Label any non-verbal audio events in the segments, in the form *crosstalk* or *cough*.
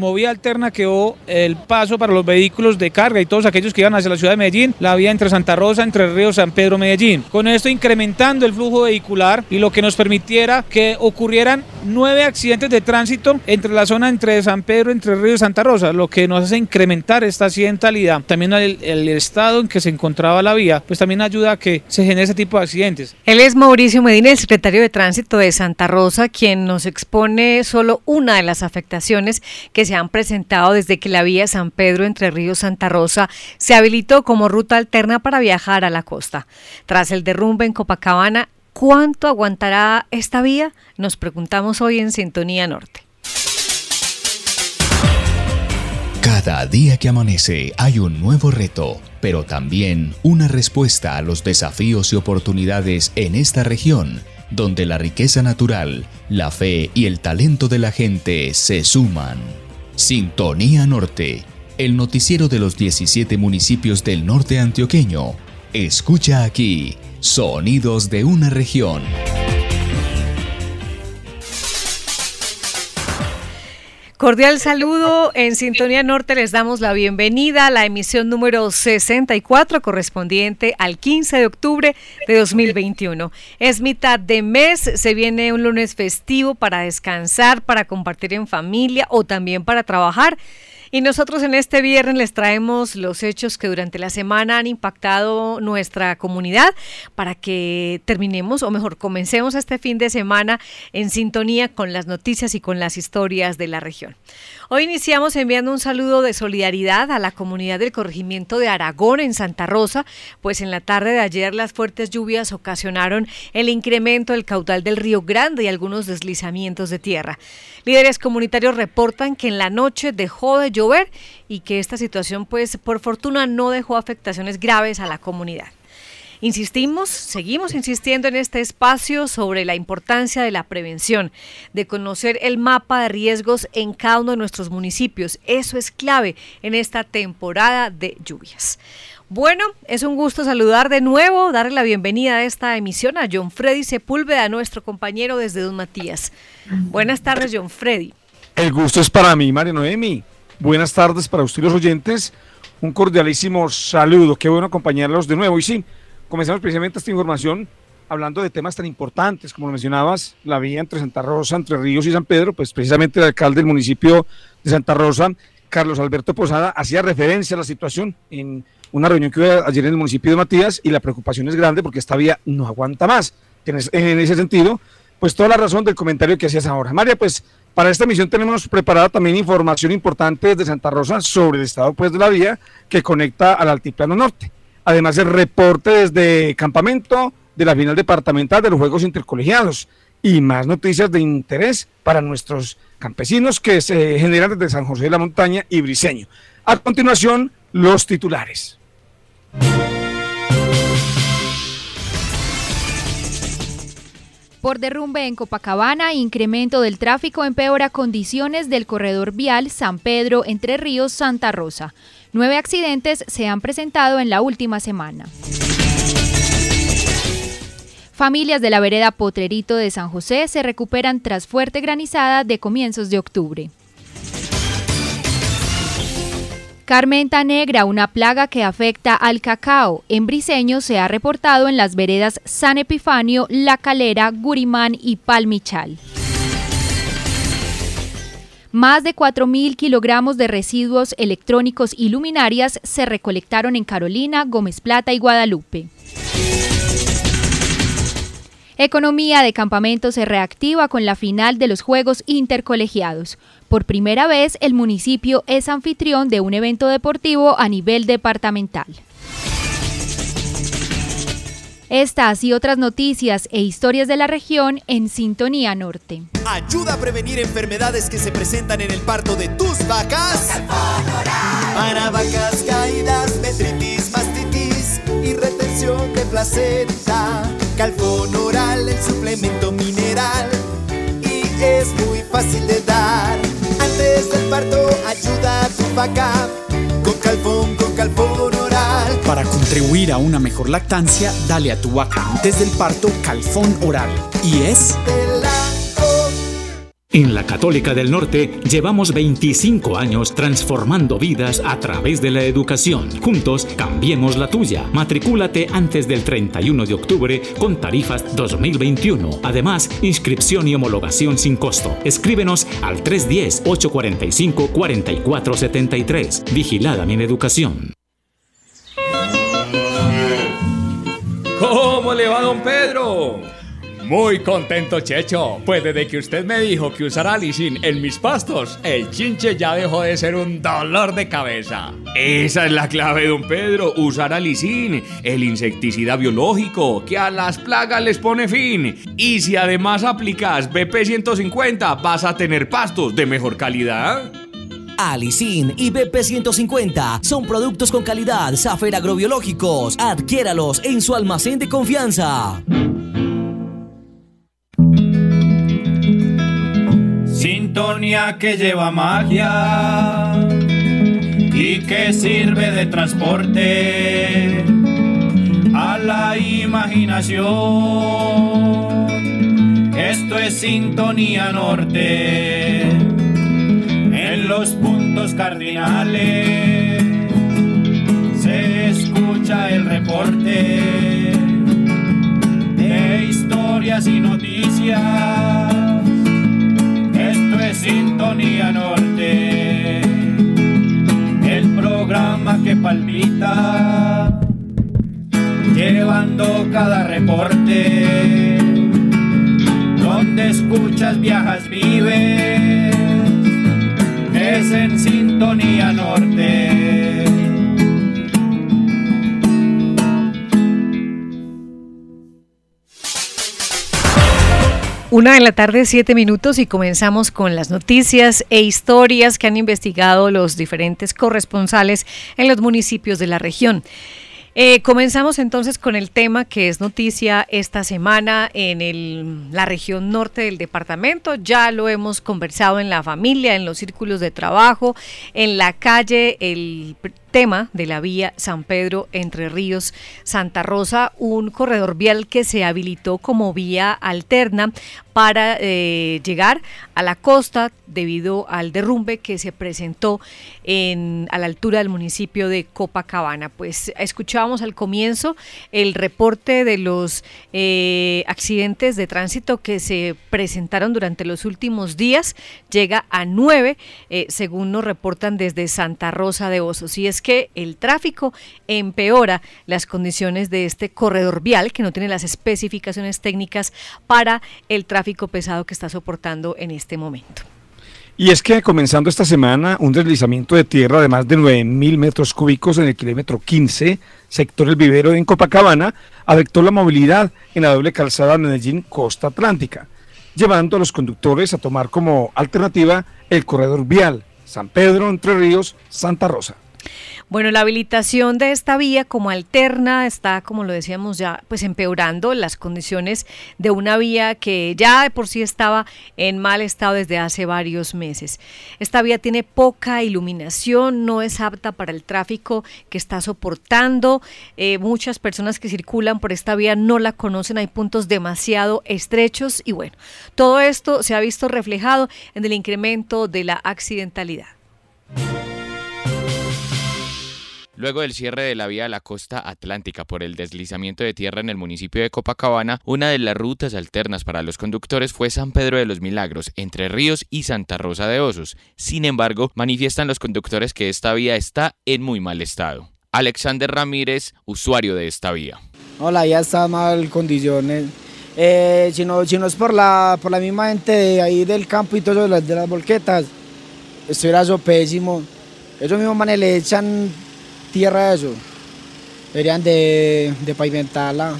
Como vía alterna quedó el paso para los vehículos de carga y todos aquellos que iban hacia la ciudad de Medellín, la vía entre Santa Rosa, entre Río San Pedro, Medellín. Con esto incrementando el flujo vehicular y lo que nos permitiera que ocurrieran nueve accidentes de tránsito entre la zona entre San Pedro, entre Río y Santa Rosa, lo que nos hace incrementar esta accidentalidad. También el, el estado en que se encontraba la vía, pues también ayuda a que se genere ese tipo de accidentes. Él es Mauricio Medina, el secretario de Tránsito de Santa Rosa, quien nos expone solo una de las afectaciones que se han presentado desde que la vía San Pedro entre Río Santa Rosa se habilitó como ruta alterna para viajar a la costa. Tras el derrumbe en Copacabana, ¿cuánto aguantará esta vía? Nos preguntamos hoy en Sintonía Norte. Cada día que amanece hay un nuevo reto, pero también una respuesta a los desafíos y oportunidades en esta región, donde la riqueza natural, la fe y el talento de la gente se suman. Sintonía Norte, el noticiero de los 17 municipios del norte antioqueño. Escucha aquí, sonidos de una región. Cordial saludo. En Sintonía Norte les damos la bienvenida a la emisión número 64 correspondiente al 15 de octubre de 2021. Es mitad de mes, se viene un lunes festivo para descansar, para compartir en familia o también para trabajar. Y nosotros en este viernes les traemos los hechos que durante la semana han impactado nuestra comunidad para que terminemos, o mejor, comencemos este fin de semana en sintonía con las noticias y con las historias de la región. Hoy iniciamos enviando un saludo de solidaridad a la comunidad del corregimiento de Aragón en Santa Rosa, pues en la tarde de ayer las fuertes lluvias ocasionaron el incremento del caudal del río Grande y algunos deslizamientos de tierra. Líderes comunitarios reportan que en la noche dejó de llover y que esta situación pues por fortuna no dejó afectaciones graves a la comunidad. Insistimos, seguimos insistiendo en este espacio sobre la importancia de la prevención, de conocer el mapa de riesgos en cada uno de nuestros municipios. Eso es clave en esta temporada de lluvias. Bueno, es un gusto saludar de nuevo, darle la bienvenida a esta emisión a John Freddy Sepúlveda, nuestro compañero desde Don Matías. Buenas tardes, John Freddy. El gusto es para mí, María Noemi. Buenas tardes para usted los oyentes. Un cordialísimo saludo. Qué bueno acompañarlos de nuevo. Y sí, Comenzamos precisamente esta información hablando de temas tan importantes como lo mencionabas, la vía entre Santa Rosa, entre Ríos y San Pedro, pues precisamente el alcalde del municipio de Santa Rosa, Carlos Alberto Posada, hacía referencia a la situación en una reunión que hubo ayer en el municipio de Matías y la preocupación es grande porque esta vía no aguanta más. En ese sentido, pues toda la razón del comentario que hacías ahora. María, pues para esta misión tenemos preparada también información importante desde Santa Rosa sobre el estado pues, de la vía que conecta al Altiplano Norte. Además, el reporte desde campamento de la final departamental de los Juegos Intercolegiados y más noticias de interés para nuestros campesinos que se generan desde San José de la Montaña y Briseño. A continuación, los titulares. Por derrumbe en Copacabana, incremento del tráfico empeora condiciones del corredor vial San Pedro entre Ríos Santa Rosa. Nueve accidentes se han presentado en la última semana. Familias de la vereda Potrerito de San José se recuperan tras fuerte granizada de comienzos de octubre. Carmenta negra, una plaga que afecta al cacao. En Briseño se ha reportado en las veredas San Epifanio, La Calera, Gurimán y Palmichal. Más de 4.000 kilogramos de residuos electrónicos y luminarias se recolectaron en Carolina, Gómez Plata y Guadalupe. Economía de campamento se reactiva con la final de los Juegos Intercolegiados. Por primera vez, el municipio es anfitrión de un evento deportivo a nivel departamental. Estas y otras noticias e historias de la región en Sintonía Norte. Ayuda a prevenir enfermedades que se presentan en el parto de tus vacas. Para vacas caídas, metritis, mastitis y retención de placenta. Calfón oral, el suplemento mineral. Y es muy fácil de dar. Antes del parto, ayuda a tu vaca. Con calfón, con calfón para contribuir a una mejor lactancia, dale a tu vaca antes del parto calfón oral. Y es... En la Católica del Norte llevamos 25 años transformando vidas a través de la educación. Juntos cambiemos la tuya. Matricúlate antes del 31 de octubre con tarifas 2021. Además, inscripción y homologación sin costo. Escríbenos al 310-845-4473. Vigilada mi educación. ¿Cómo le va, don Pedro? Muy contento, Checho. Pues desde que usted me dijo que usara Alicin en mis pastos, el chinche ya dejó de ser un dolor de cabeza. Esa es la clave, don Pedro. Usar Alicin, el insecticida biológico que a las plagas les pone fin. Y si además aplicas BP 150, vas a tener pastos de mejor calidad. Alicin y BP 150 son productos con calidad Safer Agrobiológicos. Adquiéralos en su almacén de confianza. Sintonía que lleva magia y que sirve de transporte a la imaginación. Esto es Sintonía Norte en los puntos cardinales. Se escucha el reporte de historias y noticias Sintonía Norte, el programa que palpita, llevando cada reporte, donde escuchas, viajas, vives, es en Sintonía Norte. Una de la tarde, siete minutos y comenzamos con las noticias e historias que han investigado los diferentes corresponsales en los municipios de la región. Eh, comenzamos entonces con el tema que es noticia esta semana en la región norte del departamento. Ya lo hemos conversado en la familia, en los círculos de trabajo, en la calle. El tema de la vía San Pedro entre Ríos Santa Rosa, un corredor vial que se habilitó como vía alterna para eh, llegar a la costa debido al derrumbe que se presentó en, a la altura del municipio de Copacabana. Pues escuchábamos al comienzo el reporte de los eh, accidentes de tránsito que se presentaron durante los últimos días. Llega a nueve, eh, según nos reportan desde Santa Rosa de Osos. Y es que el tráfico empeora las condiciones de este corredor vial que no tiene las especificaciones técnicas para el tráfico pesado que está soportando en este momento. Y es que comenzando esta semana, un deslizamiento de tierra de más de 9.000 metros cúbicos en el kilómetro 15, sector El Vivero en Copacabana, afectó la movilidad en la doble calzada Medellín-Costa Atlántica, llevando a los conductores a tomar como alternativa el corredor vial San Pedro, Entre Ríos, Santa Rosa. Bueno, la habilitación de esta vía como alterna está, como lo decíamos ya, pues empeorando las condiciones de una vía que ya de por sí estaba en mal estado desde hace varios meses. Esta vía tiene poca iluminación, no es apta para el tráfico que está soportando. Eh, muchas personas que circulan por esta vía no la conocen, hay puntos demasiado estrechos y bueno, todo esto se ha visto reflejado en el incremento de la accidentalidad. Luego del cierre de la vía a la costa atlántica por el deslizamiento de tierra en el municipio de Copacabana, una de las rutas alternas para los conductores fue San Pedro de los Milagros, entre Ríos y Santa Rosa de Osos. Sin embargo, manifiestan los conductores que esta vía está en muy mal estado. Alexander Ramírez, usuario de esta vía. Hola, ya está mal condiciones. Eh, si, no, si no es por la, por la misma gente de ahí del campo y todo eso, de las, de las estuviera eso pésimo. Esos mismos manes le echan tierra eso. Deberían de, de pavimentarla.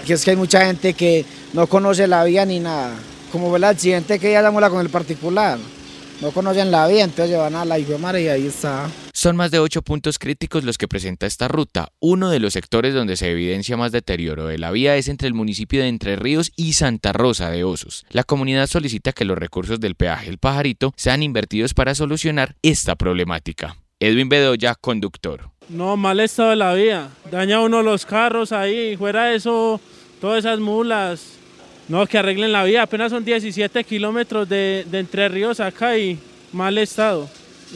Aquí es que hay mucha gente que no conoce la vía ni nada. Como fue el accidente que ya dámosla con el particular. No conocen la vía, entonces van a la mar y ahí está. Son más de ocho puntos críticos los que presenta esta ruta. Uno de los sectores donde se evidencia más deterioro de la vía es entre el municipio de Entre Ríos y Santa Rosa de Osos. La comunidad solicita que los recursos del peaje El Pajarito sean invertidos para solucionar esta problemática. Edwin Bedoya, conductor. No, mal estado de la vía. Daña uno los carros ahí. Fuera de eso, todas esas mulas. No, que arreglen la vía, apenas son 17 kilómetros de, de Entre Ríos acá y mal estado.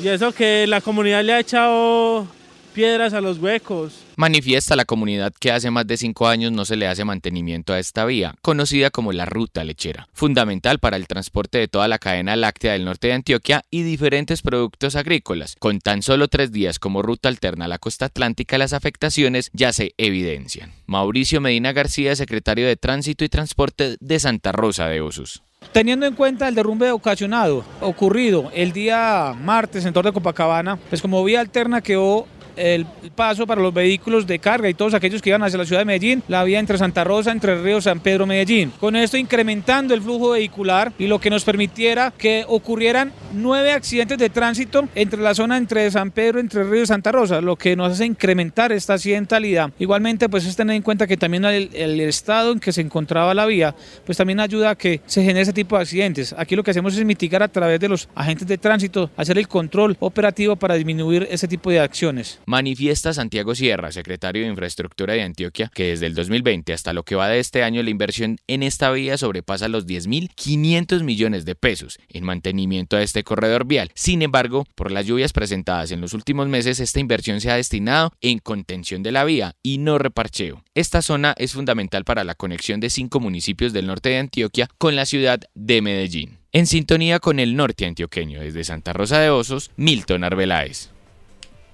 Y eso que la comunidad le ha echado piedras a los huecos. Manifiesta la comunidad que hace más de cinco años no se le hace mantenimiento a esta vía, conocida como la ruta lechera, fundamental para el transporte de toda la cadena láctea del norte de Antioquia y diferentes productos agrícolas. Con tan solo tres días como ruta alterna a la costa atlántica, las afectaciones ya se evidencian. Mauricio Medina García, secretario de Tránsito y Transporte de Santa Rosa de Osos. Teniendo en cuenta el derrumbe ocasionado, ocurrido el día martes en Torre de Copacabana, pues como vía alterna quedó el paso para los vehículos de carga y todos aquellos que iban hacia la ciudad de Medellín, la vía entre Santa Rosa, entre Río San Pedro, Medellín. Con esto incrementando el flujo vehicular y lo que nos permitiera que ocurrieran nueve accidentes de tránsito entre la zona entre San Pedro, entre Río y Santa Rosa, lo que nos hace incrementar esta accidentalidad. Igualmente, pues es tener en cuenta que también el, el estado en que se encontraba la vía, pues también ayuda a que se genere ese tipo de accidentes. Aquí lo que hacemos es mitigar a través de los agentes de tránsito, hacer el control operativo para disminuir ese tipo de acciones. Manifiesta Santiago Sierra, secretario de Infraestructura de Antioquia, que desde el 2020 hasta lo que va de este año la inversión en esta vía sobrepasa los 10.500 millones de pesos en mantenimiento a este corredor vial. Sin embargo, por las lluvias presentadas en los últimos meses, esta inversión se ha destinado en contención de la vía y no reparcheo. Esta zona es fundamental para la conexión de cinco municipios del norte de Antioquia con la ciudad de Medellín. En sintonía con el norte antioqueño, desde Santa Rosa de Osos, Milton Arbeláez.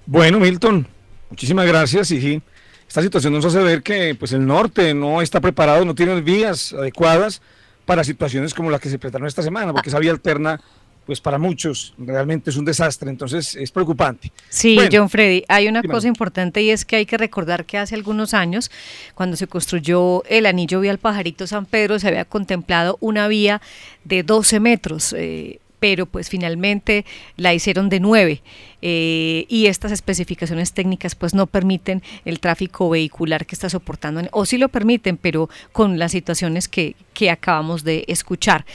Bueno, Milton, muchísimas gracias. Y sí, esta situación nos hace ver que pues, el norte no está preparado, no tiene vías adecuadas para situaciones como las que se presentaron esta semana, porque esa vía alterna pues para muchos realmente es un desastre, entonces es preocupante. Sí, John Freddy, hay una cosa importante y es que hay que recordar que hace algunos años, cuando se construyó el anillo vial Pajarito San Pedro, se había contemplado una vía de 12 metros. Eh, pero pues finalmente la hicieron de 9 eh, y estas especificaciones técnicas pues no permiten el tráfico vehicular que está soportando, o sí lo permiten, pero con las situaciones que, que acabamos de escuchar.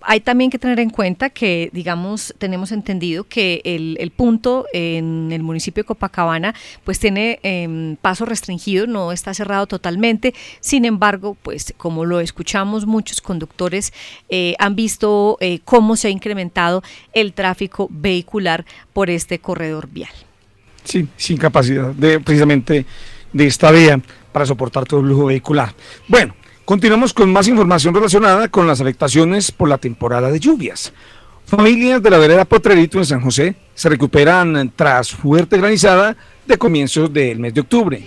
Hay también que tener en cuenta que, digamos, tenemos entendido que el, punto en el municipio de Copacabana pues tiene eh, paso restringido, no está cerrado totalmente, sin embargo, pues como lo escuchamos, muchos conductores eh, han visto eh, cómo se ha incrementado el tráfico vehicular por este corredor vial. Sí, sin capacidad de precisamente de esta vía para soportar todo el flujo vehicular. Bueno, continuamos con más información relacionada con las afectaciones por la temporada de lluvias. Familias de la vereda Potrerito en San José se recuperan tras fuerte granizada de comienzos del mes de octubre.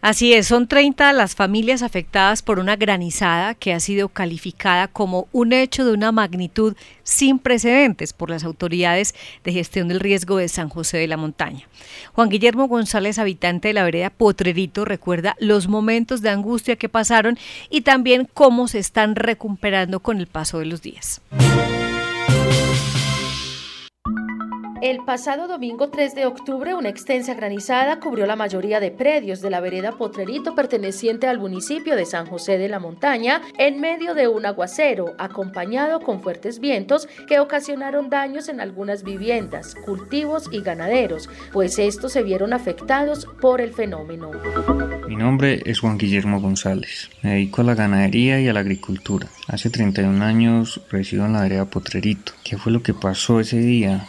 Así es, son 30 las familias afectadas por una granizada que ha sido calificada como un hecho de una magnitud sin precedentes por las autoridades de gestión del riesgo de San José de la Montaña. Juan Guillermo González, habitante de la vereda Potrerito, recuerda los momentos de angustia que pasaron y también cómo se están recuperando con el paso de los días. El pasado domingo 3 de octubre, una extensa granizada cubrió la mayoría de predios de la vereda Potrerito perteneciente al municipio de San José de la Montaña en medio de un aguacero, acompañado con fuertes vientos que ocasionaron daños en algunas viviendas, cultivos y ganaderos, pues estos se vieron afectados por el fenómeno. Mi nombre es Juan Guillermo González. Me dedico a la ganadería y a la agricultura. Hace 31 años resido en la vereda Potrerito. ¿Qué fue lo que pasó ese día?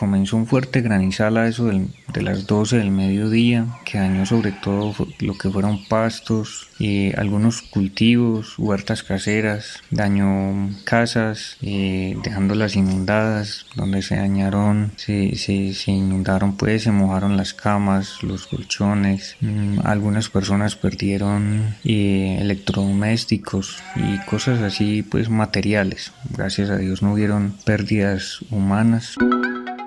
Comenzó un fuerte granizal a eso de las 12 del mediodía que dañó sobre todo lo que fueron pastos y algunos cultivos, huertas caseras, dañó casas eh, dejándolas inundadas, donde se dañaron, se, se, inundaron pues, se mojaron las camas, los colchones, mm, algunas personas perdieron eh, electrodomésticos y cosas así pues materiales. Gracias a Dios no hubieron pérdidas humanas.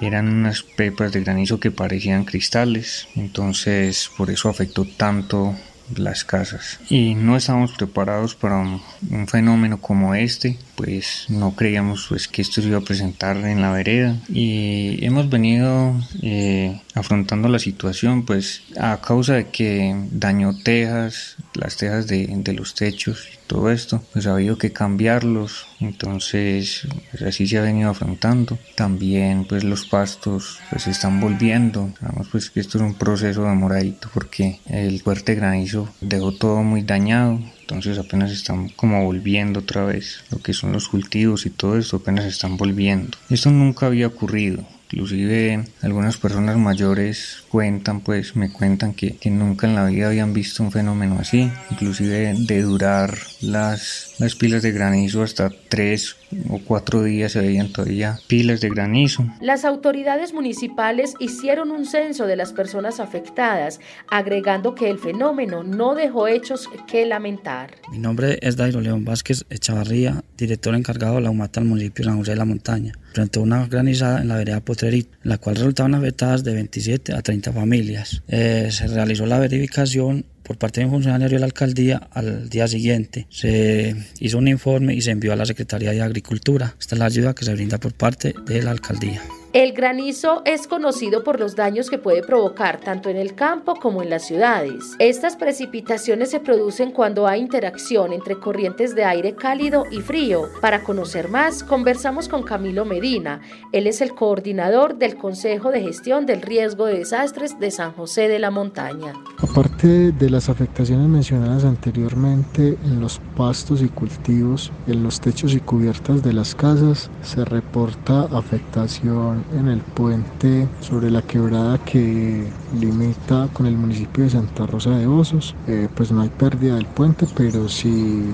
Eran unas pepas de granizo que parecían cristales, entonces por eso afectó tanto las casas. Y no estábamos preparados para un, fenómeno como este pues no creíamos pues que esto se iba a presentar en la vereda. Y hemos venido eh, afrontando la situación pues a causa de que dañó tejas las tejas de, de los techos todo esto, pues ha habido que cambiarlos, entonces pues así se ha venido afrontando. También pues los pastos pues se están volviendo, sabemos pues que esto es un proceso demoradito porque el fuerte granizo dejó todo muy dañado, entonces apenas están como volviendo otra vez, lo que son los cultivos y todo esto apenas están volviendo. Esto nunca había ocurrido, inclusive algunas personas mayores cuentan, pues me cuentan que, que, nunca en la vida habían visto un fenómeno así, inclusive de durar las, las pilas de granizo hasta tres o cuatro días se veían todavía pilas de granizo. Las autoridades municipales hicieron un censo de las personas afectadas, agregando que el fenómeno no dejó hechos que lamentar. Mi nombre es Dairo León Vázquez Echavarría, director encargado de la UMATA del municipio de San José de la Montaña, frente a una granizada en la vereda Potrerit, en la cual resultaban afectadas de 27 a 30 familias. Eh, se realizó la verificación por parte de un funcionario de la alcaldía al día siguiente. Se hizo un informe y se envió a la Secretaría de Agricultura. Esta es la ayuda que se brinda por parte de la alcaldía. El granizo es conocido por los daños que puede provocar tanto en el campo como en las ciudades. Estas precipitaciones se producen cuando hay interacción entre corrientes de aire cálido y frío. Para conocer más, conversamos con Camilo Medina. Él es el coordinador del Consejo de Gestión del Riesgo de Desastres de San José de la Montaña. Aparte de las afectaciones mencionadas anteriormente en los pastos y cultivos, en los techos y cubiertas de las casas, se reporta afectación en el puente sobre la quebrada que limita con el municipio de Santa Rosa de Osos. Eh, pues no hay pérdida del puente, pero sí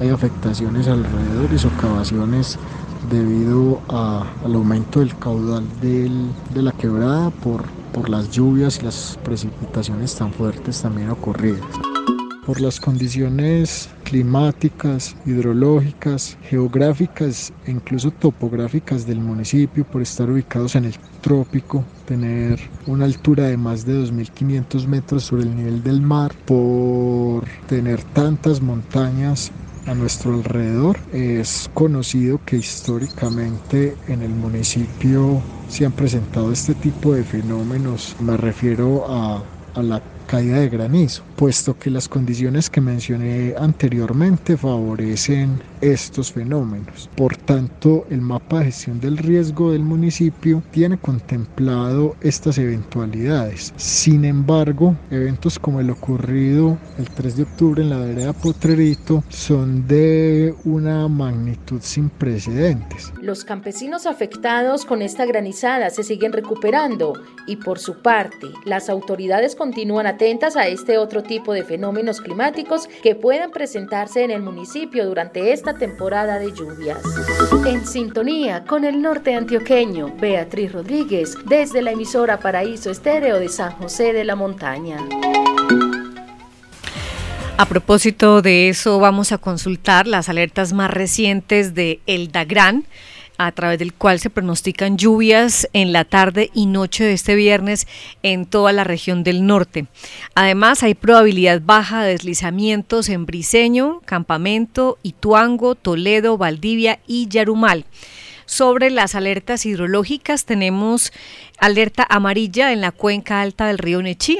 hay afectaciones alrededor y socavaciones debido al aumento del caudal de la quebrada por, por las lluvias y las precipitaciones tan fuertes también ocurridas por las condiciones climáticas, hidrológicas, geográficas e incluso topográficas del municipio, por estar ubicados en el trópico, tener una altura de más de 2.500 metros sobre el nivel del mar, por tener tantas montañas a nuestro alrededor. Es conocido que históricamente en el municipio se han presentado este tipo de fenómenos. Me refiero a, a la caída de granizo, puesto que las condiciones que mencioné anteriormente favorecen estos fenómenos. Por tanto, el mapa de gestión del riesgo del municipio tiene contemplado estas eventualidades. Sin embargo, eventos como el ocurrido el 3 de octubre en la vereda Potrerito son de una magnitud sin precedentes. Los campesinos afectados con esta granizada se siguen recuperando y por su parte, las autoridades continúan atentas a este otro tipo de fenómenos climáticos que puedan presentarse en el municipio durante esta temporada de lluvias. En sintonía con el norte antioqueño, Beatriz Rodríguez, desde la emisora Paraíso Estéreo de San José de la Montaña. A propósito de eso, vamos a consultar las alertas más recientes de El Dagran a través del cual se pronostican lluvias en la tarde y noche de este viernes en toda la región del norte. Además, hay probabilidad baja de deslizamientos en Briseño, Campamento, Ituango, Toledo, Valdivia y Yarumal. Sobre las alertas hidrológicas tenemos alerta amarilla en la cuenca alta del río Nechí,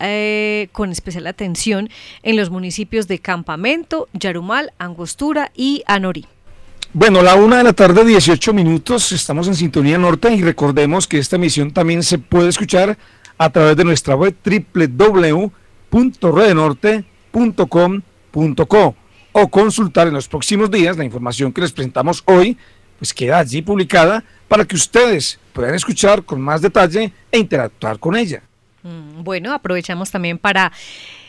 eh, con especial atención en los municipios de Campamento, Yarumal, Angostura y Anorí. Bueno, la una de la tarde, 18 minutos, estamos en Sintonía Norte y recordemos que esta emisión también se puede escuchar a través de nuestra web www.redenorte.com.co o consultar en los próximos días la información que les presentamos hoy, pues queda allí publicada para que ustedes puedan escuchar con más detalle e interactuar con ella. Mm, bueno, aprovechamos también para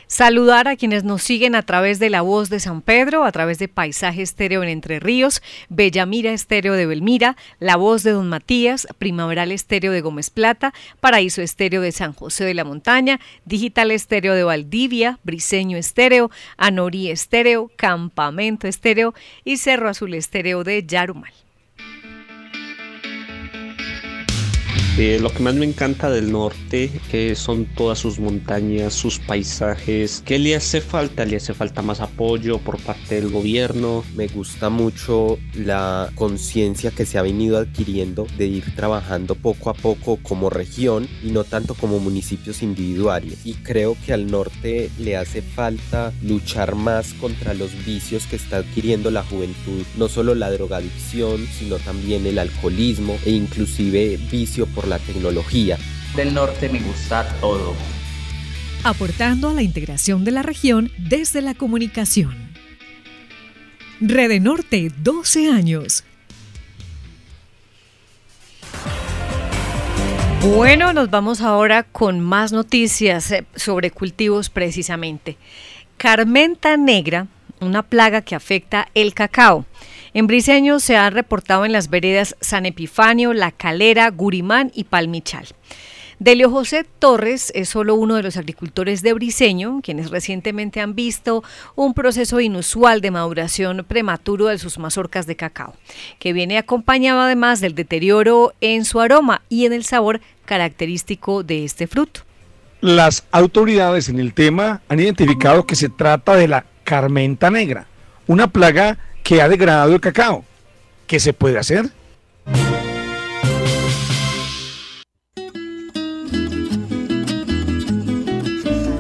Saludar a quienes nos siguen a través de La Voz de San Pedro, a través de Paisaje Estéreo en Entre Ríos, Bellamira Estéreo de Belmira, La Voz de Don Matías, Primaveral Estéreo de Gómez Plata, Paraíso Estéreo de San José de la Montaña, Digital Estéreo de Valdivia, Briseño Estéreo, Anorí Estéreo, Campamento Estéreo y Cerro Azul Estéreo de Yarumal. Eh, lo que más me encanta del norte que son todas sus montañas, sus paisajes. ¿Qué le hace falta? Le hace falta más apoyo por parte del gobierno. Me gusta mucho la conciencia que se ha venido adquiriendo de ir trabajando poco a poco como región y no tanto como municipios individuales. Y creo que al norte le hace falta luchar más contra los vicios que está adquiriendo la juventud, no solo la drogadicción, sino también el alcoholismo e inclusive vicio por la tecnología. Del norte me gusta todo. Aportando a la integración de la región desde la comunicación. Rede Norte, 12 años. Bueno, nos vamos ahora con más noticias eh, sobre cultivos precisamente. Carmenta negra, una plaga que afecta el cacao. En Briseño se han reportado en las veredas San Epifanio, La Calera, Gurimán y Palmichal. Delio José Torres es solo uno de los agricultores de Briseño, quienes recientemente han visto un proceso inusual de maduración prematuro de sus mazorcas de cacao, que viene acompañado además del deterioro en su aroma y en el sabor característico de este fruto. Las autoridades en el tema han identificado que se trata de la carmenta negra, una plaga que ha degradado el cacao. ¿Qué se puede hacer?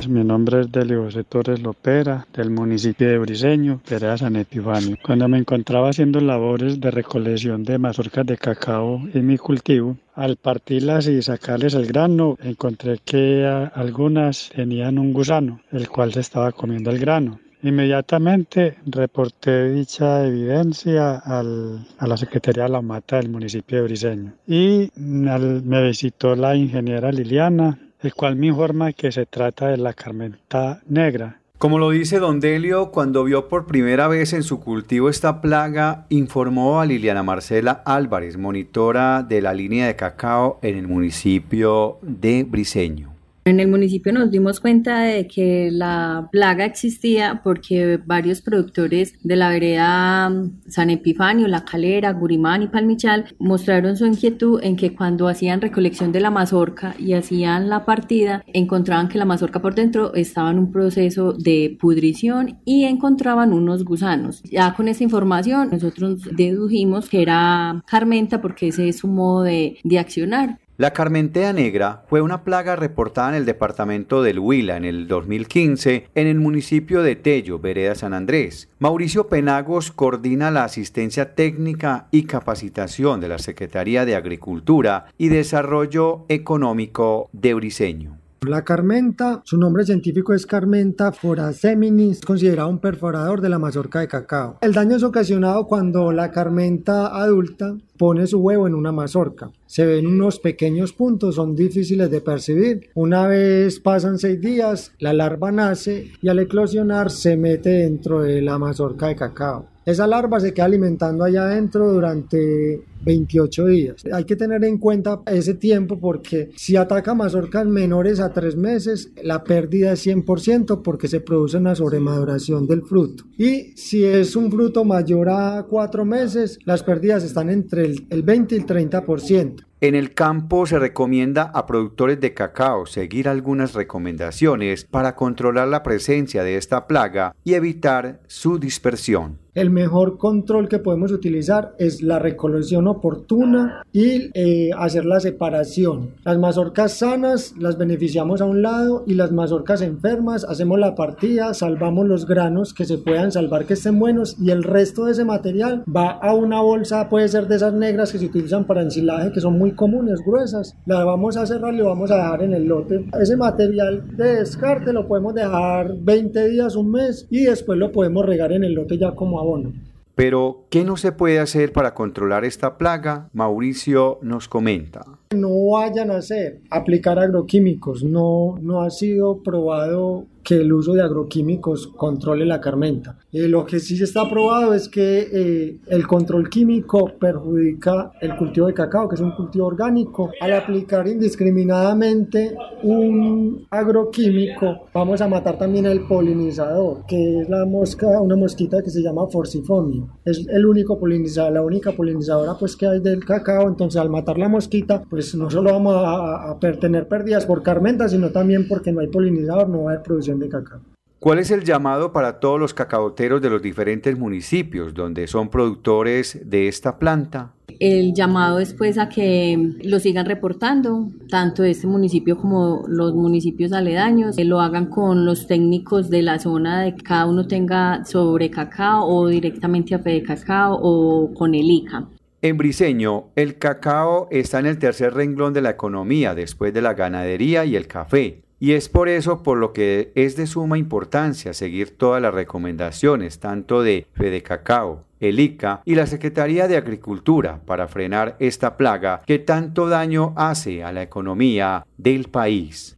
Mi nombre es Delio José Torres Lopera, del municipio de Briseño, Perea San Epifanio. Cuando me encontraba haciendo labores de recolección de mazorcas de cacao en mi cultivo, al partirlas y sacarles el grano, encontré que algunas tenían un gusano, el cual se estaba comiendo el grano. Inmediatamente reporté dicha evidencia al, a la Secretaría de la Mata del municipio de Briseño y me visitó la ingeniera Liliana, el cual me informa que se trata de la carmenta negra. Como lo dice Don Delio, cuando vio por primera vez en su cultivo esta plaga, informó a Liliana Marcela Álvarez, monitora de la línea de cacao en el municipio de Briseño. En el municipio nos dimos cuenta de que la plaga existía porque varios productores de la vereda mm, San Epifanio, La Calera, Gurimán y Palmichal mostraron su inquietud en que cuando hacían recolección de la mazorca y hacían la partida, encontraban que la mazorca por dentro estaba en un proceso de pudrición y encontraban unos gusanos. Ya con esta información nosotros dedujimos que era carmenta porque ese es su modo de, de accionar. La carmentea negra fue una plaga reportada en el departamento del Huila en el 2015 en el municipio de Tello, Vereda San Andrés. Mauricio Penagos coordina la asistencia técnica y capacitación de la Secretaría de Agricultura y Desarrollo Económico de Briseño. La carmenta, su nombre científico es Carmenta foraseminis, considerado un perforador de la mazorca de cacao. El daño es ocasionado cuando la carmenta adulta pone su huevo en una mazorca. Se ven unos pequeños puntos, son difíciles de percibir. Una vez pasan seis días, la larva nace y al eclosionar se mete dentro de la mazorca de cacao. Esa larva se queda alimentando allá adentro durante 28 días. Hay que tener en cuenta ese tiempo porque si ataca mazorcas menores a 3 meses, la pérdida es 100% porque se produce una sobremaduración del fruto. Y si es un fruto mayor a 4 meses, las pérdidas están entre el, el 20 y el 30%. En el campo se recomienda a productores de cacao seguir algunas recomendaciones para controlar la presencia de esta plaga y evitar su dispersión. El mejor control que podemos utilizar es la recolección oportuna y eh, hacer la separación. Las mazorcas sanas las beneficiamos a un lado y las mazorcas enfermas hacemos la partida, salvamos los granos que se puedan salvar que estén buenos y el resto de ese material va a una bolsa, puede ser de esas negras que se utilizan para ensilaje que son muy comunes, gruesas. La vamos a cerrar y lo vamos a dejar en el lote. Ese material de descarte lo podemos dejar 20 días, un mes y después lo podemos regar en el lote ya como abono. Pero, ¿qué no se puede hacer para controlar esta plaga? Mauricio nos comenta. No vayan a hacer aplicar agroquímicos, no, no ha sido probado que el uso de agroquímicos controle la carmenta. Eh, lo que sí está probado es que eh, el control químico perjudica el cultivo de cacao, que es un cultivo orgánico. Al aplicar indiscriminadamente un agroquímico, vamos a matar también el polinizador, que es la mosca, una mosquita que se llama forcifonio. Es el único polinizador, la única polinizadora pues que hay del cacao, entonces al matar la mosquita, pues no solo vamos a, a tener pérdidas por carmenta, sino también porque no hay polinizador, no va a haber producción de cacao. ¿Cuál es el llamado para todos los cacaoteros de los diferentes municipios donde son productores de esta planta? El llamado es pues a que lo sigan reportando, tanto este municipio como los municipios aledaños, que lo hagan con los técnicos de la zona de que cada uno tenga sobre cacao o directamente a Fede Cacao o con el ICA. En Briseño, el cacao está en el tercer renglón de la economía después de la ganadería y el café. Y es por eso por lo que es de suma importancia seguir todas las recomendaciones tanto de Fede Cacao, el ICA y la Secretaría de Agricultura para frenar esta plaga que tanto daño hace a la economía del país.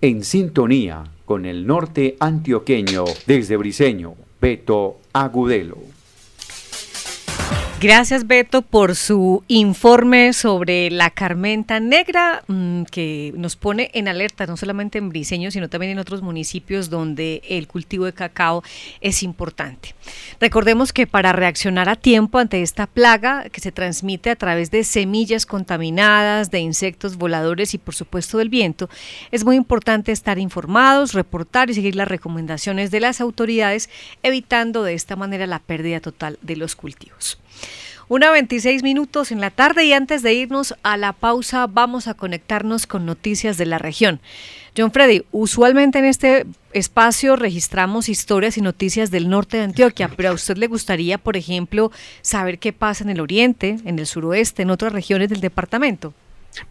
En sintonía con el norte antioqueño desde Briseño, Beto Agudelo. Gracias Beto por su informe sobre la carmenta negra mm, que nos pone en alerta no solamente en Briseño sino también en otros municipios donde el cultivo de cacao es importante. Recordemos que para reaccionar a tiempo ante esta plaga que se transmite a través de semillas contaminadas, de insectos voladores y por supuesto del viento, es muy importante estar informados, reportar y seguir las recomendaciones de las autoridades evitando de esta manera la pérdida total de los cultivos. Una 26 minutos en la tarde y antes de irnos a la pausa vamos a conectarnos con noticias de la región. John Freddy, usualmente en este espacio registramos historias y noticias del norte de Antioquia, pero a usted le gustaría, por ejemplo, saber qué pasa en el oriente, en el suroeste, en otras regiones del departamento.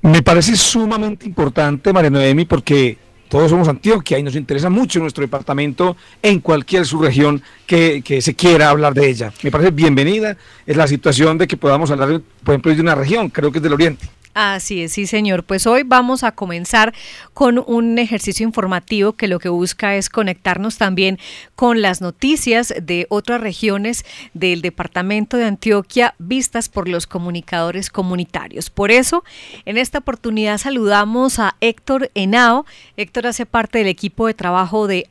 Me parece sumamente importante, María Noemi, porque todos somos Antioquia y nos interesa mucho nuestro departamento en cualquier subregión que, que, se quiera hablar de ella. Me parece bienvenida, es la situación de que podamos hablar, por ejemplo, de una región, creo que es del Oriente. Así es, sí señor. Pues hoy vamos a comenzar con un ejercicio informativo que lo que busca es conectarnos también con las noticias de otras regiones del departamento de Antioquia vistas por los comunicadores comunitarios. Por eso, en esta oportunidad saludamos a Héctor Henao. Héctor hace parte del equipo de trabajo de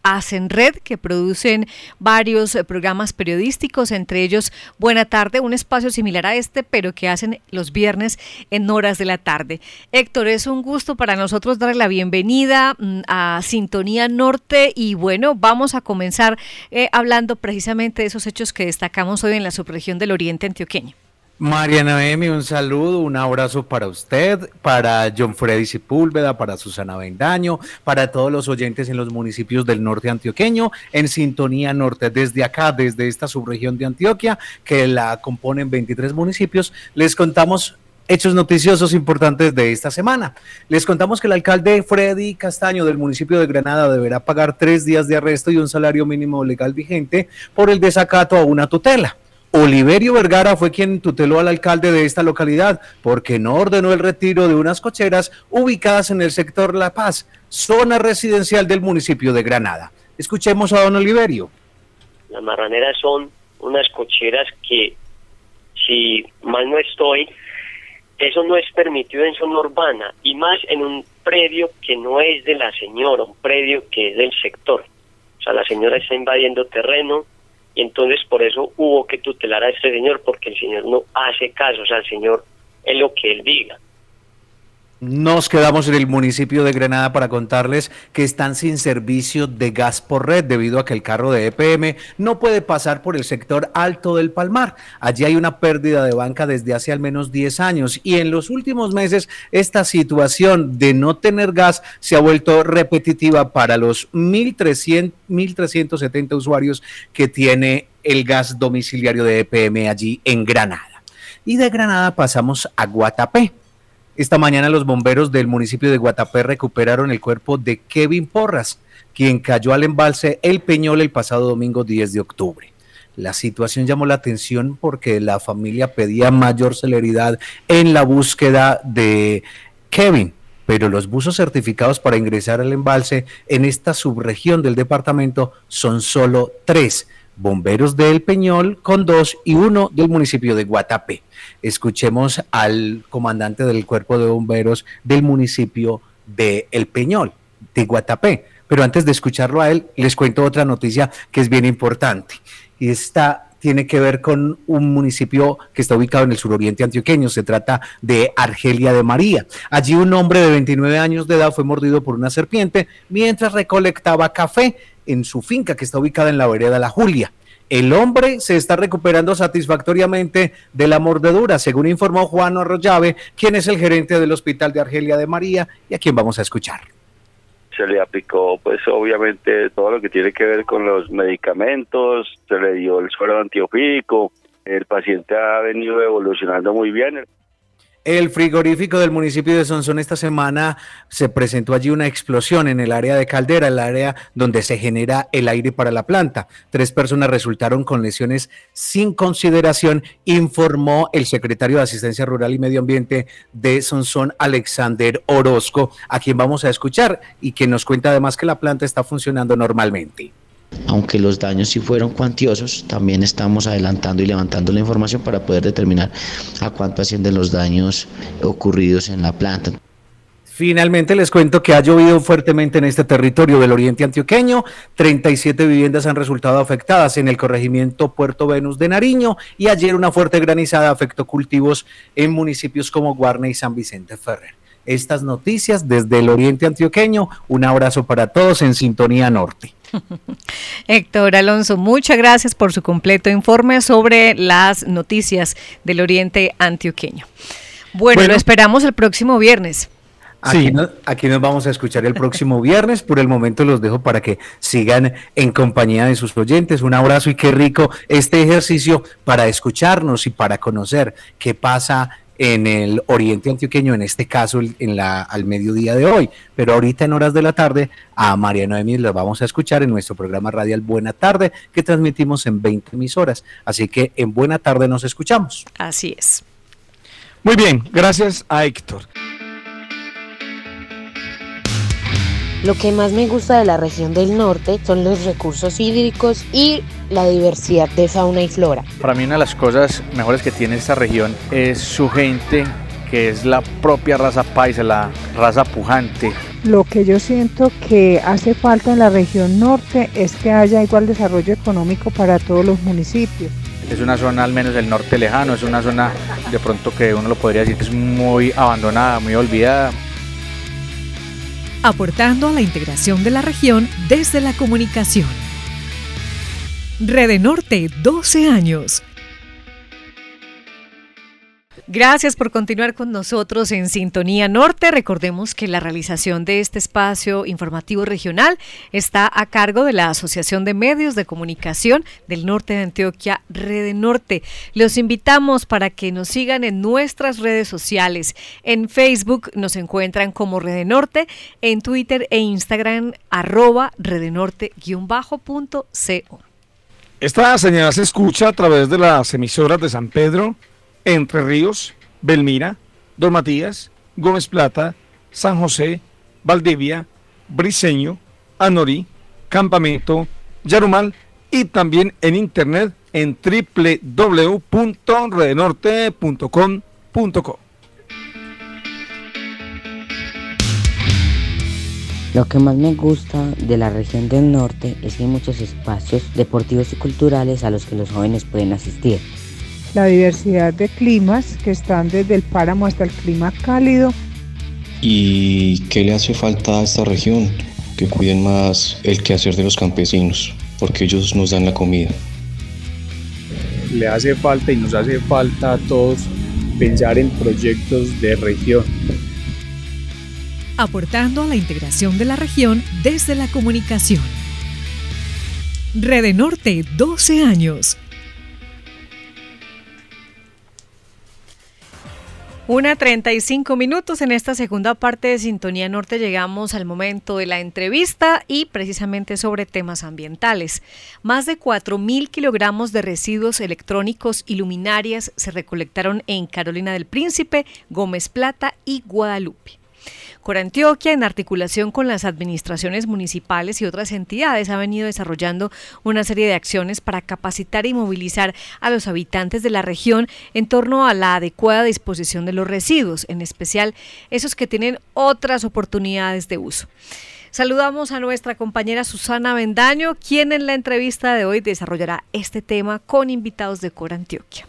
Red que producen varios programas periodísticos, entre ellos Buena Tarde, un espacio similar a este, pero que hacen los viernes en horas de la tarde. Héctor, es un gusto para nosotros darle la bienvenida mm, a Sintonía Norte y bueno, vamos a comenzar eh, hablando precisamente de esos hechos que destacamos hoy en la subregión del Oriente Antioqueño. Mariana Noemi, un saludo, un abrazo para usted, para John Freddy Sepúlveda, para Susana Bendaño, para todos los oyentes en los municipios del norte antioqueño, en sintonía norte, desde acá, desde esta subregión de Antioquia, que la componen 23 municipios, les contamos hechos noticiosos importantes de esta semana. Les contamos que el alcalde Freddy Castaño del municipio de Granada deberá pagar tres días de arresto y un salario mínimo legal vigente por el desacato a una tutela. Oliverio Vergara fue quien tuteló al alcalde de esta localidad porque no ordenó el retiro de unas cocheras ubicadas en el sector La Paz, zona residencial del municipio de Granada. Escuchemos a don Oliverio. Las marraneras son unas cocheras que, si mal no estoy, eso no es permitido en zona urbana y más en un predio que no es de la señora, un predio que es del sector. O sea, la señora está invadiendo terreno y entonces por eso hubo que tutelar a este señor porque el señor no hace caso, o sea, el señor es lo que él diga. Nos quedamos en el municipio de Granada para contarles que están sin servicio de gas por red debido a que el carro de EPM no puede pasar por el sector alto del Palmar. Allí hay una pérdida de banca desde hace al menos 10 años y en los últimos meses esta situación de no tener gas se ha vuelto repetitiva para los 1.370 usuarios que tiene el gas domiciliario de EPM allí en Granada. Y de Granada pasamos a Guatapé esta mañana los bomberos del municipio de Guatapé recuperaron el cuerpo de Kevin Porras, quien cayó al embalse El Peñol el pasado domingo 10 de octubre. La situación llamó la atención porque la familia pedía mayor celeridad en la búsqueda de Kevin, pero los buzos certificados para ingresar al embalse en esta subregión del departamento son solo tres bomberos del Peñol con dos y uno del municipio de Guatapé. Escuchemos al comandante del cuerpo de bomberos del municipio de El Peñol, de Guatapé. Pero antes de escucharlo a él, les cuento otra noticia que es bien importante. Y esta tiene que ver con un municipio que está ubicado en el suroriente antioqueño. Se trata de Argelia de María. Allí un hombre de 29 años de edad fue mordido por una serpiente mientras recolectaba café en su finca que está ubicada en la vereda La Julia. El hombre se está recuperando satisfactoriamente de la mordedura, según informó Juan Arroyave, quien es el gerente del Hospital de Argelia de María y a quien vamos a escuchar se le aplicó pues obviamente todo lo que tiene que ver con los medicamentos, se le dio el suero antiofídico, el paciente ha venido evolucionando muy bien. El frigorífico del municipio de Sonsón esta semana se presentó allí una explosión en el área de Caldera, el área donde se genera el aire para la planta. Tres personas resultaron con lesiones sin consideración, informó el secretario de Asistencia Rural y Medio Ambiente de Sonsón, Alexander Orozco, a quien vamos a escuchar y que nos cuenta además que la planta está funcionando normalmente. Aunque los daños sí fueron cuantiosos, también estamos adelantando y levantando la información para poder determinar a cuánto ascienden los daños ocurridos en la planta. Finalmente les cuento que ha llovido fuertemente en este territorio del oriente antioqueño. 37 viviendas han resultado afectadas en el corregimiento Puerto Venus de Nariño y ayer una fuerte granizada afectó cultivos en municipios como Guarne y San Vicente Ferrer. Estas noticias desde el oriente antioqueño. Un abrazo para todos en Sintonía Norte. *laughs* Héctor Alonso, muchas gracias por su completo informe sobre las noticias del Oriente Antioqueño. Bueno, lo esperamos el próximo viernes. Aquí, aquí, nos vamos a escuchar el próximo *laughs* viernes. Por el momento los dejo para que sigan en compañía de sus oyentes. Un abrazo y qué rico este ejercicio para escucharnos y para conocer qué pasa en el oriente antioqueño, en este caso en la, al mediodía de hoy. Pero ahorita en horas de la tarde a María Noemí la vamos a escuchar en nuestro programa radial Buena Tarde, que transmitimos en 20 emisoras. Así que en Buena Tarde nos escuchamos. Así es. Muy bien, gracias a Héctor. Lo que más me gusta de la región del norte son los recursos hídricos y la diversidad de fauna y flora. Para mí una de las cosas mejores que tiene esta región es su gente, que es la propia raza paisa, la raza pujante. Lo que yo siento que hace falta en la región norte es que haya igual desarrollo económico para todos los municipios. Es una zona, al menos el norte lejano, es una zona de pronto que uno lo podría decir que es muy abandonada, muy olvidada aportando a la integración de la región desde la comunicación. Rede Norte, 12 años. Gracias por continuar con nosotros en Sintonía Norte. Recordemos que la realización de este espacio informativo regional está a cargo de la Asociación de Medios de Comunicación del Norte de Antioquia, Rede Norte. Los invitamos para que nos sigan en nuestras redes sociales. En Facebook nos encuentran como Rede Norte, en Twitter e Instagram arroba redenorte-co. Esta señal se escucha a través de las emisoras de San Pedro, entre Ríos, Belmira, Don Matías, Gómez Plata, San José, Valdivia, Briseño, Anorí, Campamento, Yarumal y también en internet en www.redenorte.com.co. Lo que más me gusta de la región del norte es que hay muchos espacios deportivos y culturales a los que los jóvenes pueden asistir la diversidad de climas que están desde el páramo hasta el clima cálido. ¿Y qué le hace falta a esta región? Que cuiden más el quehacer de los campesinos, porque ellos nos dan la comida. Le hace falta y nos hace falta a todos pensar en proyectos de región. Aportando a la integración de la región desde la comunicación. Rede Norte, 12 años. Una 35 minutos en esta segunda parte de Sintonía Norte llegamos al momento de la entrevista y precisamente sobre temas ambientales. Más de 4.000 kilogramos de residuos electrónicos y luminarias se recolectaron en Carolina del Príncipe, Gómez Plata y Guadalupe. Corantioquia, en articulación con las administraciones municipales y otras entidades, ha venido desarrollando una serie de acciones para capacitar y movilizar a los habitantes de la región en torno a la adecuada disposición de los residuos, en especial esos que tienen otras oportunidades de uso. Saludamos a nuestra compañera Susana Bendaño, quien en la entrevista de hoy desarrollará este tema con invitados de Cora Antioquia.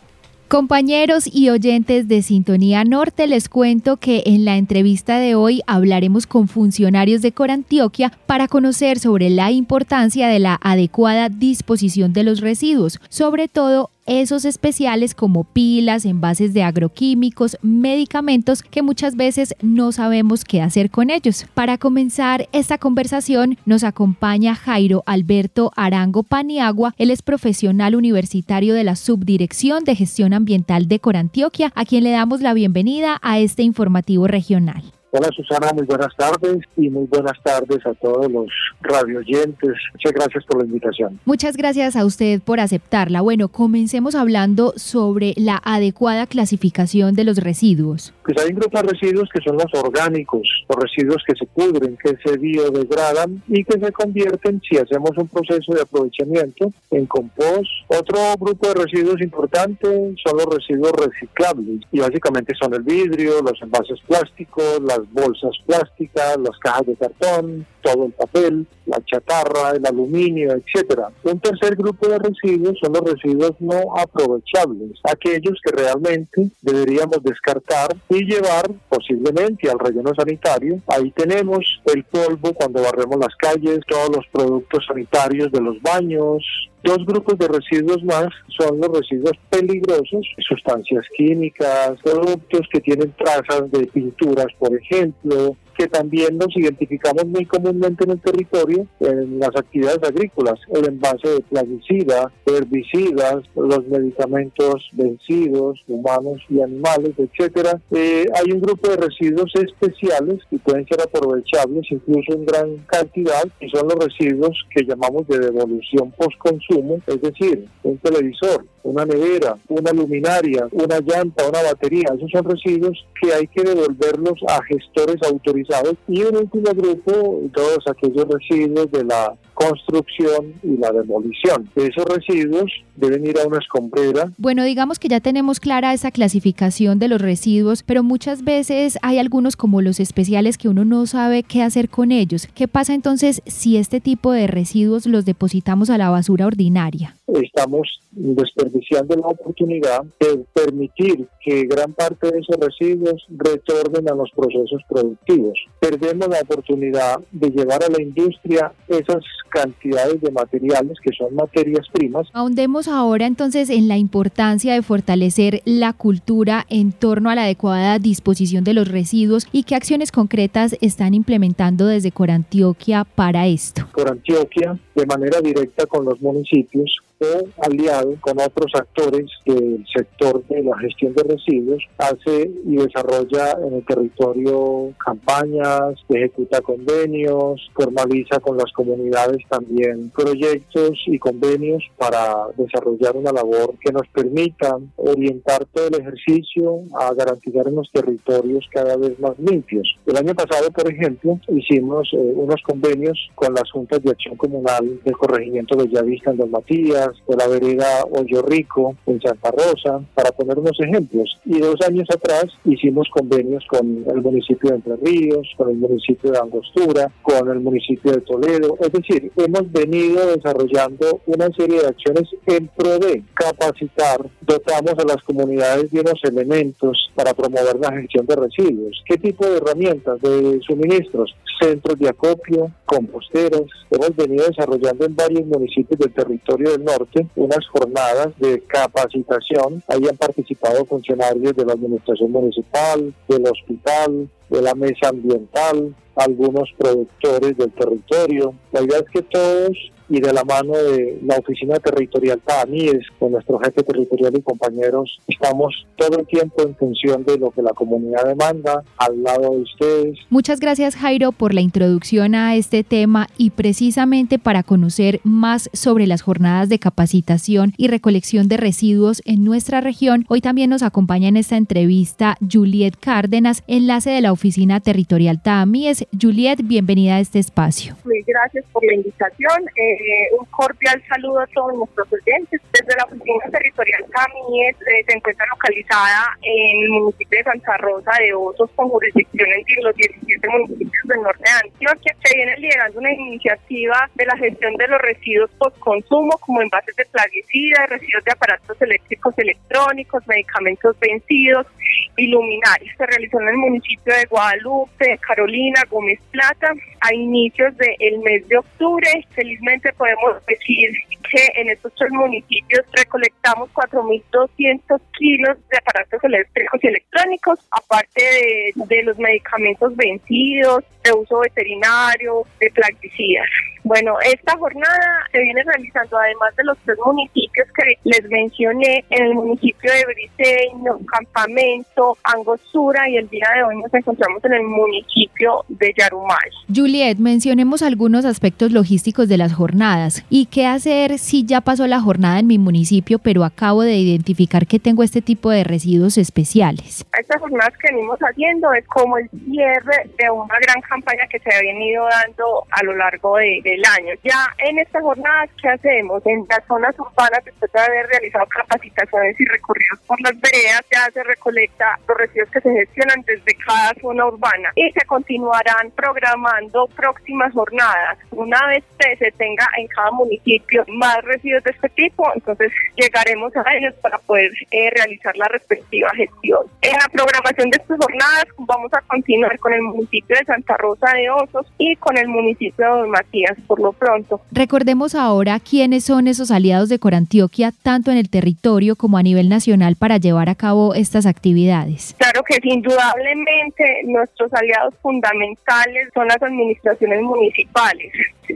Compañeros y oyentes de Sintonía Norte, les cuento que en la entrevista de hoy hablaremos con funcionarios de Corantioquia para conocer sobre la importancia de la adecuada disposición de los residuos, sobre todo esos especiales como pilas, envases de agroquímicos, medicamentos que muchas veces no sabemos qué hacer con ellos. Para comenzar esta conversación nos acompaña Jairo Alberto Arango Paniagua, él es profesional universitario de la Subdirección de Gestión Ambiental de Corantioquia, a quien le damos la bienvenida a este informativo regional. Hola Susana, muy buenas tardes y muy buenas tardes a todos los radioyentes. Muchas gracias por la invitación. Muchas gracias a usted por aceptarla. Bueno, comencemos hablando sobre la adecuada clasificación de los residuos. Pues hay un grupo de residuos que son los orgánicos, los residuos que se pudren, que se biodegradan y que se convierten, si hacemos un proceso de aprovechamiento, en compost. Otro grupo de residuos importante son los residuos reciclables y básicamente son el vidrio, los envases plásticos, las bolsas plásticas, las cajas de cartón, todo el papel, la chatarra, el aluminio, etcétera. Un tercer grupo de residuos son los residuos no aprovechables, aquellos que realmente deberíamos descartar y llevar posiblemente al relleno sanitario. Ahí tenemos el polvo cuando barremos las calles, todos los productos sanitarios de los baños, Dos grupos de residuos más son los residuos peligrosos, sustancias químicas, productos que tienen trazas de pinturas, por ejemplo, que también nos identificamos muy comúnmente en el territorio en las actividades agrícolas, el envase de plaguicidas, herbicidas, los medicamentos vencidos, humanos y animales, etcétera. Eh, hay un grupo de residuos especiales que pueden ser aprovechables incluso en gran cantidad y son los residuos que llamamos de devolución post-consumo, es decir, un televisor, una nevera, una luminaria, una llanta, una batería. Esos son residuos que hay que devolverlos a gestores autorizados. Y un último grupo, todos aquellos residuos de la construcción y la demolición. Esos residuos deben ir a una escombrera. Bueno, digamos que ya tenemos clara esa clasificación de los residuos, pero muchas veces hay algunos como los especiales que uno no sabe qué hacer con ellos. ¿Qué pasa entonces si este tipo de residuos los depositamos a la basura ordinaria? Estamos desperdiciando la oportunidad de permitir que gran parte de esos residuos retornen a los procesos productivos. Perdemos la oportunidad de llevar a la industria esas cantidades de materiales que son materias primas. Ahondemos ahora entonces en la importancia de fortalecer la cultura en torno a la adecuada disposición de los residuos y qué acciones concretas están implementando desde Corantioquia para esto. Corantioquia, de manera directa con los municipios, o aliado con otros actores del sector de la gestión de residuos, hace y desarrolla en el territorio campañas, ejecuta convenios, formaliza con las comunidades también proyectos y convenios para desarrollar una labor que nos permita orientar todo el ejercicio a garantizar unos territorios cada vez más limpios. El año pasado, por ejemplo, hicimos eh, unos convenios con las juntas de acción comunal del corregimiento de Yavista en Don Matías, de la vereda Hoyo Rico en Santa Rosa, para poner unos ejemplos. Y dos años atrás hicimos convenios con el municipio de Entre Ríos, con el municipio de Angostura, con el municipio de Toledo. Es decir, hemos venido desarrollando una serie de acciones en pro de capacitar, dotamos a las comunidades de unos elementos para promover la gestión de residuos. ¿Qué tipo de herramientas, de suministros? Centros de acopio, composteras. Hemos venido desarrollando en varios municipios del territorio del norte unas jornadas de capacitación. Ahí han participado funcionarios de la administración municipal, del hospital, de la mesa ambiental, algunos productores del territorio. La idea es que todos y de la mano de la Oficina Territorial PAMIES, con nuestro jefe territorial y compañeros, estamos todo el tiempo en función de lo que la comunidad demanda, al lado de ustedes. Muchas gracias Jairo por la introducción a este tema y precisamente para conocer más sobre las jornadas de capacitación y recolección de residuos en nuestra región, hoy también nos acompaña en esta entrevista Juliet Cárdenas, enlace de la Oficina Territorial TAMIES. Juliet, bienvenida a este espacio. Muy gracias por la invitación. Eh, un cordial saludo a todos nuestros oyentes. Desde la Oficina Territorial TAMIES eh, se encuentra localizada en el municipio de Santa Rosa de Osos con jurisdicción en los 17 municipios del norte de Antioquia que viene liderando una iniciativa de la gestión de los residuos post-consumo como envases de plaguicidas, residuos de aparatos eléctricos electrónicos, medicamentos vencidos y luminarias. Se realizó en el municipio de Guadalupe, Carolina, Gómez Plata a inicios del mes de octubre. Felizmente podemos decir que en estos tres municipios recolectamos 4.200 kilos de aparatos eléctricos y electrónicos, aparte de, de los medicamentos vencidos, de uso veterinario, de plaguicidas. Bueno, esta jornada se viene realizando además de los tres municipios que les mencioné, en el municipio de Briseño, Campamento, Angostura y el día de hoy nos encontramos en el municipio de Yarumal. Juliet, mencionemos algunos aspectos logísticos de las jornadas y qué hacer si ya pasó la jornada en mi municipio, pero acabo de identificar que tengo este tipo de residuos especiales. Estas jornadas que venimos haciendo es como el cierre de una gran campaña que se ha venido dando a lo largo de, del año. Ya en esta jornada, ¿qué hacemos? En las zonas urbanas, después de haber realizado capacitaciones y recorridos por las veredas, ya se recolecta los residuos que se gestionan desde cada zona urbana y se continuarán programando próximas jornadas. Una vez que se tenga en cada municipio más residuos de este tipo, entonces llegaremos a ellos para poder eh, realizar la respectiva gestión. En la programación de estas jornadas vamos a continuar con el municipio de Santa Rosa de Osos y con el municipio de Don Matías por lo pronto. Recordemos ahora quiénes son esos aliados de Corantioquia, tanto en el territorio como a nivel nacional, para llevar a cabo estas actividades. Claro que indudablemente nuestros aliados fundamentales son las administraciones municipales.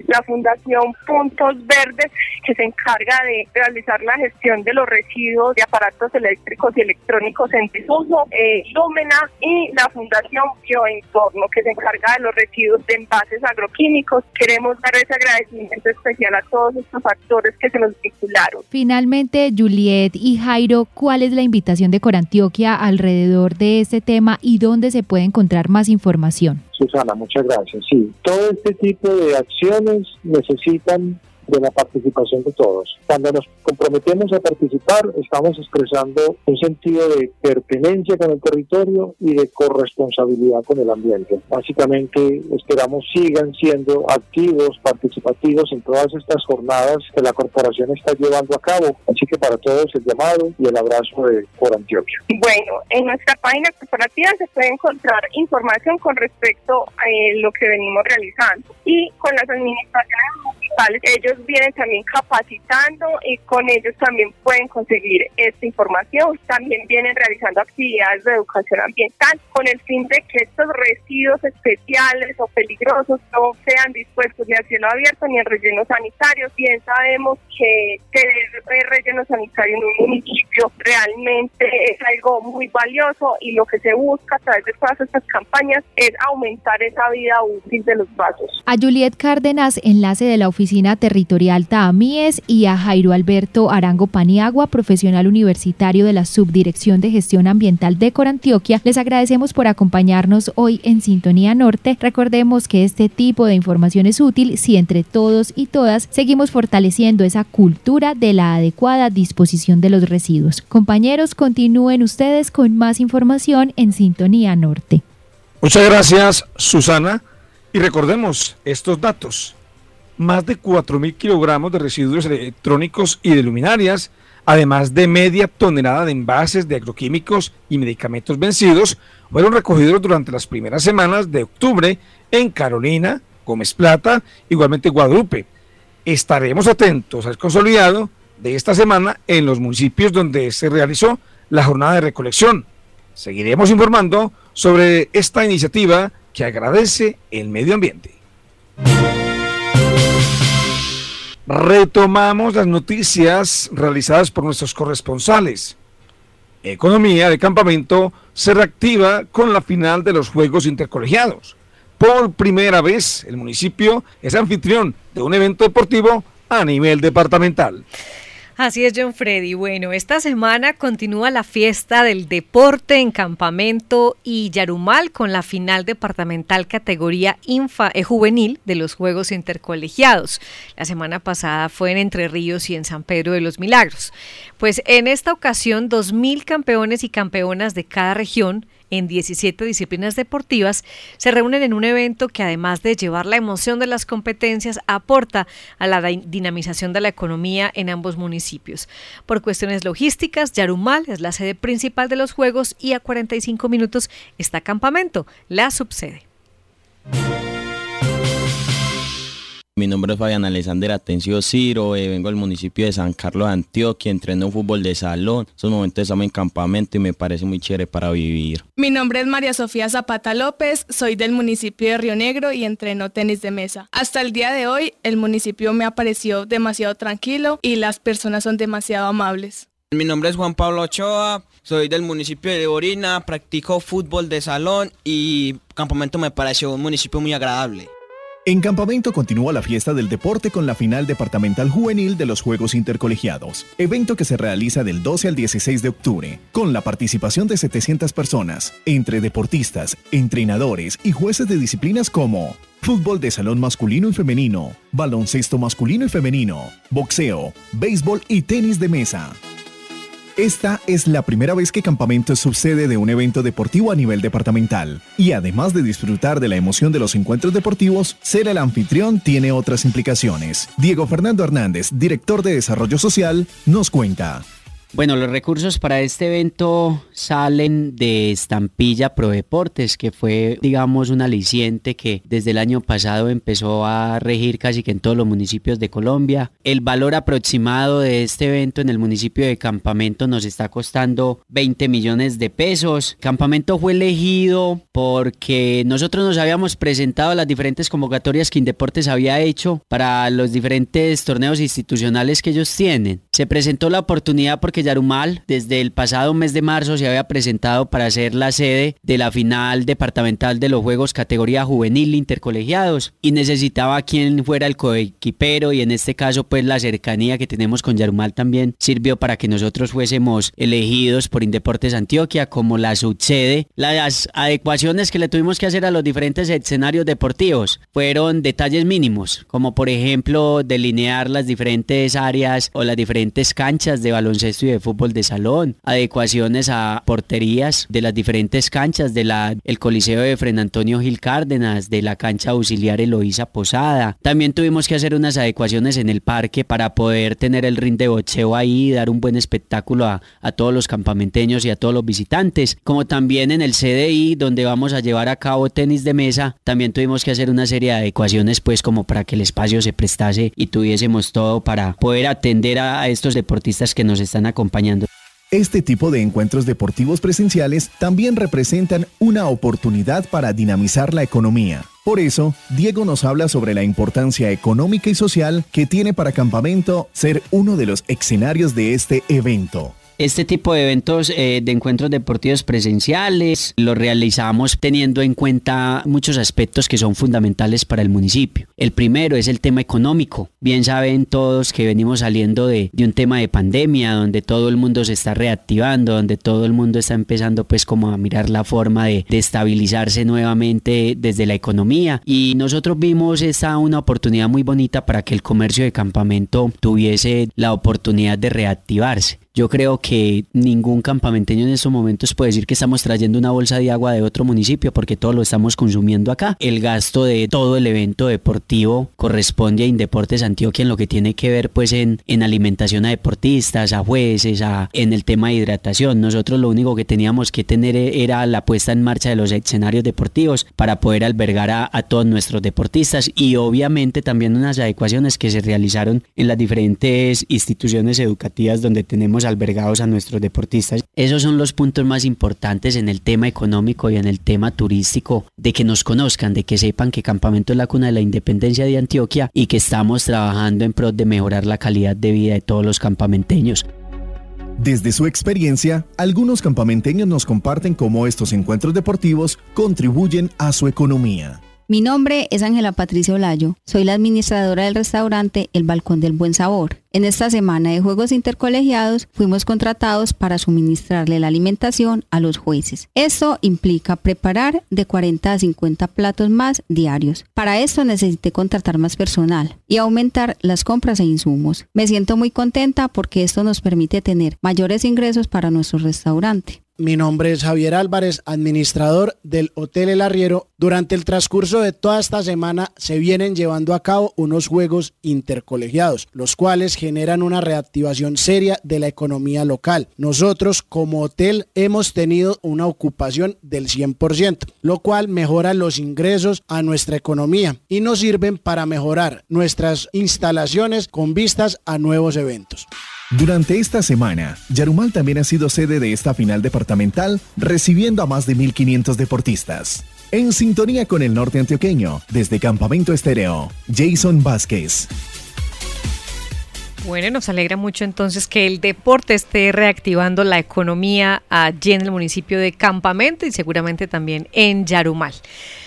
La Fundación Puntos Verdes, que se encarga de realizar la gestión de los residuos de aparatos eléctricos y electrónicos en desuso, eh, Lúmena, y la Fundación Bioentorno, que se encarga de los residuos de envases agroquímicos. Queremos dar ese agradecimiento especial a todos estos actores que se nos vincularon. Finalmente, Juliet y Jairo, ¿cuál es la invitación de Corantioquia alrededor de este tema y dónde se puede encontrar más información? Susana, muchas gracias. Sí, todo este tipo de acciones necesitan de la participación de todos. Cuando nos comprometemos a participar, estamos expresando un sentido de pertenencia con el territorio y de corresponsabilidad con el ambiente. Básicamente, esperamos sigan siendo activos, participativos en todas estas jornadas que la corporación está llevando a cabo. Así que para todos el llamado y el abrazo de por Antioquia. Bueno, en nuestra página corporativa se puede encontrar información con respecto a eh, lo que venimos realizando y con las administraciones Ellos vienen también capacitando y con ellos también pueden conseguir esta información. También vienen realizando actividades de educación ambiental con el fin de que estos residuos especiales o peligrosos no sean dispuestos ni a cielo abierto ni en relleno sanitario. Bien sabemos que tener relleno sanitario en un municipio realmente es algo muy valioso y lo que se busca a través de todas estas campañas es aumentar esa vida útil de los vasos. A Juliet Cárdenas, enlace de la Oficina Territorial TAMIES y a Jairo Alberto Arango Paniagua, profesional universitario de la Subdirección de Gestión Ambiental de Corantioquia. Les agradecemos por acompañarnos hoy en Sintonía Norte. Recordemos que este tipo de información es útil si entre todos y todas seguimos fortaleciendo esa cultura de la adecuada disposición de los residuos. Compañeros, continúen ustedes con más información en Sintonía Norte. Muchas gracias, Susana. Y recordemos estos datos más de 4.000 kilogramos de residuos electrónicos y de luminarias, además de media tonelada de envases de agroquímicos y medicamentos vencidos, fueron recogidos durante las primeras semanas de octubre en Carolina, Gómez Plata, igualmente Guadalupe. Estaremos atentos al consolidado de esta semana en los municipios donde se realizó la jornada de recolección. Seguiremos informando sobre esta iniciativa que agradece el medio ambiente. Retomamos las noticias realizadas por nuestros corresponsales. Economía de campamento se reactiva con la final de los Juegos Intercolegiados. Por primera vez, el municipio es anfitrión de un evento deportivo a nivel departamental. Así es, John Freddy. Bueno, esta semana continúa la fiesta del deporte en campamento y Yarumal con la final departamental categoría infa eh, juvenil de los Juegos Intercolegiados. La semana pasada fue en Entre Ríos y en San Pedro de los Milagros. Pues en esta ocasión, 2.000 campeones y campeonas de cada región en 17 disciplinas deportivas, se reúnen en un evento que además de llevar la emoción de las competencias, aporta a la dinamización de la economía en ambos municipios. Por cuestiones logísticas, Yarumal es la sede principal de los Juegos y a 45 minutos está Campamento, la subsede. Mi nombre es Fabián Alexander Atencio Ciro, eh, vengo del municipio de San Carlos de Antioquia, entreno fútbol de salón. En estos momentos estamos en campamento y me parece muy chévere para vivir. Mi nombre es María Sofía Zapata López, soy del municipio de Río Negro y entreno tenis de mesa. Hasta el día de hoy, el municipio me ha parecido demasiado tranquilo y las personas son demasiado amables. Mi nombre es Juan Pablo Ochoa, soy del municipio de Orina, practico fútbol de salón y campamento me pareció un municipio muy agradable. En Campamento continúa la fiesta del deporte con la final departamental juvenil de los Juegos Intercolegiados, evento que se realiza del 12 al 16 de octubre, con la participación de 700 personas, entre deportistas, entrenadores y jueces de disciplinas como fútbol de salón masculino y femenino, baloncesto masculino y femenino, boxeo, béisbol y tenis de mesa. Esta es la primera vez que Campamento es subsede de un evento deportivo a nivel departamental. Y además de disfrutar de la emoción de los encuentros deportivos, ser el anfitrión tiene otras implicaciones. Diego Fernando Hernández, director de Desarrollo Social, nos cuenta. Bueno, los recursos para este evento salen de Estampilla Pro Deportes, que fue, digamos, un aliciente que desde el año pasado empezó a regir casi que en todos los municipios de Colombia. El valor aproximado de este evento en el municipio de Campamento nos está costando 20 millones de pesos. Campamento fue elegido porque nosotros nos habíamos presentado las diferentes convocatorias que Indeportes había hecho para los diferentes torneos institucionales que ellos tienen. Se presentó la oportunidad porque Yarumal desde el pasado mes de marzo se había presentado para ser la sede de la final departamental de los Juegos categoría juvenil intercolegiados y necesitaba quien fuera el coequipero y en este caso pues la cercanía que tenemos con Yarumal también sirvió para que nosotros fuésemos elegidos por Indeportes Antioquia como la subsede. Las adecuaciones que le tuvimos que hacer a los diferentes escenarios deportivos fueron detalles mínimos, como por ejemplo delinear las diferentes áreas o las diferentes canchas de baloncesto y de fútbol de salón, adecuaciones a porterías de las diferentes canchas de la el Coliseo de Fren Antonio Gil Cárdenas, de la cancha auxiliar Eloísa Posada. También tuvimos que hacer unas adecuaciones en el parque para poder tener el ring de boxeo ahí, dar un buen espectáculo a, a todos los campamenteños y a todos los visitantes, como también en el CDI donde vamos a llevar a cabo tenis de mesa, también tuvimos que hacer una serie de adecuaciones pues como para que el espacio se prestase y tuviésemos todo para poder atender a estos deportistas que nos están este tipo de encuentros deportivos presenciales también representan una oportunidad para dinamizar la economía. Por eso, Diego nos habla sobre la importancia económica y social que tiene para Campamento ser uno de los escenarios de este evento. Este tipo de eventos eh, de encuentros deportivos presenciales los realizamos teniendo en cuenta muchos aspectos que son fundamentales para el municipio. El primero es el tema económico. Bien saben todos que venimos saliendo de, un tema de pandemia donde todo el mundo se está reactivando, donde todo el mundo está empezando pues como a mirar la forma de estabilizarse nuevamente desde la economía y nosotros vimos esta una oportunidad muy bonita para que el comercio de campamento tuviese la oportunidad de reactivarse. Yo creo que ningún campamenteño en estos momentos puede decir que estamos trayendo una bolsa de agua de otro municipio porque todo lo estamos consumiendo acá. El gasto de todo el evento deportivo corresponde a Indeportes Antioquia en lo que tiene que ver pues en, en alimentación a deportistas, a jueces, a, en el tema de hidratación. Nosotros lo único que teníamos que tener era la puesta en marcha de los escenarios deportivos para poder albergar a todos nuestros deportistas y obviamente también unas adecuaciones que se realizaron en las diferentes instituciones educativas donde tenemos albergados a nuestros deportistas. Esos son los puntos más importantes en el tema económico y en el tema turístico, de que nos conozcan, de que sepan que Campamento es la cuna de la independencia de Antioquia y que estamos trabajando en pro de mejorar la calidad de vida de todos los campamenteños. Desde su experiencia, algunos campamenteños nos comparten cómo estos encuentros deportivos contribuyen a su economía. Mi nombre es Ángela Patricia Olayo. Soy la administradora del restaurante El Balcón del Buen Sabor. En esta semana de Juegos Intercolegiados fuimos contratados para suministrarle la alimentación a los jueces. Esto implica preparar de 40 a 50 platos más diarios. Para esto necesité contratar más personal y aumentar las compras e insumos. Me siento muy contenta porque esto nos permite tener mayores ingresos para nuestro restaurante. Mi nombre es Javier Álvarez, administrador del Hotel El Arriero. Durante el transcurso de toda esta semana se vienen llevando a cabo unos juegos intercolegiados, los cuales generan una reactivación seria de la economía local. Nosotros como hotel hemos tenido una ocupación del 100%, lo cual mejora los ingresos a nuestra economía y nos sirven para mejorar nuestras instalaciones con vistas a nuevos eventos. Durante esta semana, Yarumal también ha sido sede de esta final departamental, recibiendo a más de 1.500 deportistas. En sintonía con el norte antioqueño, desde Campamento Estéreo, Jason Vázquez. Bueno, nos alegra mucho entonces que el deporte esté reactivando la economía allí en el municipio de Campamento y seguramente también en Yarumal.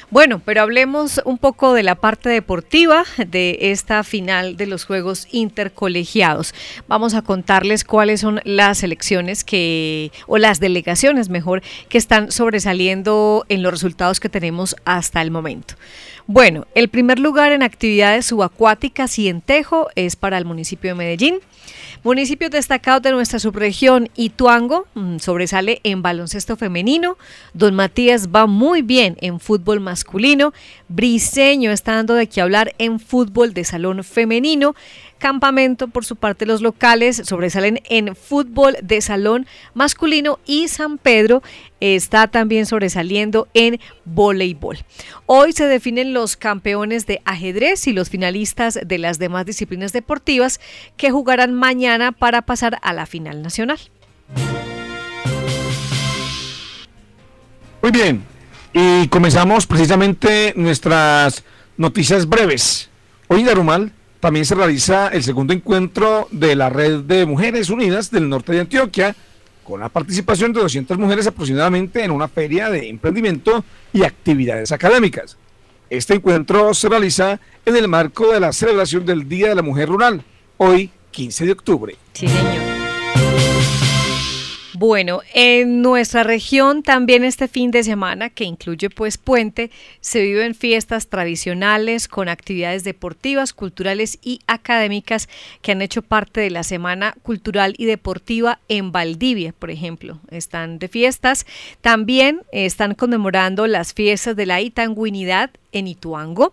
Bueno, pero hablemos un poco de la parte deportiva de esta final de los Juegos Intercolegiados. Vamos a contarles cuáles son las selecciones que, o las delegaciones mejor, que están sobresaliendo en los resultados que tenemos hasta el momento. Bueno, el primer lugar en actividades subacuáticas y en Tejo es para el municipio de Medellín. Municipios destacados de nuestra subregión, Ituango mm, sobresale en baloncesto femenino, Don Matías va muy bien en fútbol masculino, Briseño está dando de qué hablar en fútbol de salón femenino, Campamento, por su parte, los locales sobresalen en fútbol de salón masculino y San Pedro está también sobresaliendo en voleibol. Hoy se definen los campeones de ajedrez y los finalistas de las demás disciplinas deportivas que jugarán mañana para pasar a la final nacional. Muy bien, y comenzamos precisamente nuestras noticias breves. Hoy Darumal también se realiza el segundo encuentro de la Red de Mujeres Unidas del norte de Antioquia, con la participación de 200 mujeres aproximadamente en una feria de emprendimiento y actividades académicas. Este encuentro se realiza en el marco de la celebración del Día de la Mujer Rural, hoy 15 de octubre. Sí, señor. Bueno, en nuestra región también este fin de semana, que incluye pues puente, se viven fiestas tradicionales con actividades deportivas, culturales y académicas que han hecho parte de la Semana Cultural y Deportiva en Valdivia, por ejemplo. Están de fiestas. También están conmemorando las fiestas de la Itanguinidad en Ituango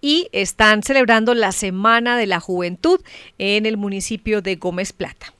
y están celebrando la Semana de la Juventud en el municipio de Gómez Plata.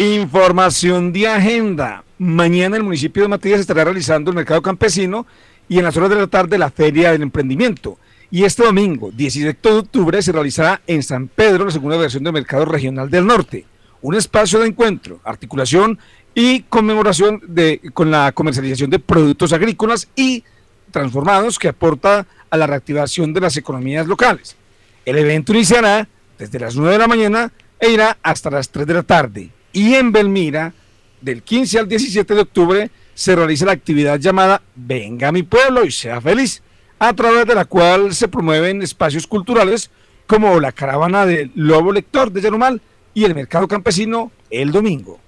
Información de agenda. Mañana el municipio de Matías estará realizando el mercado campesino y en las horas de la tarde la feria del emprendimiento. Y este domingo, 17 de octubre, se realizará en San Pedro la segunda versión del Mercado Regional del Norte, un espacio de encuentro, articulación y conmemoración de, con la comercialización de productos agrícolas y transformados que aporta a la reactivación de las economías locales. El evento iniciará desde las 9 de la mañana e irá hasta las 3 de la tarde y en Belmira, del 15 al 17 de octubre, se realiza la actividad llamada Venga a mi pueblo y sea feliz, a través de la cual se promueven espacios culturales como la caravana del Lobo Lector de Yarumal y el mercado campesino el domingo.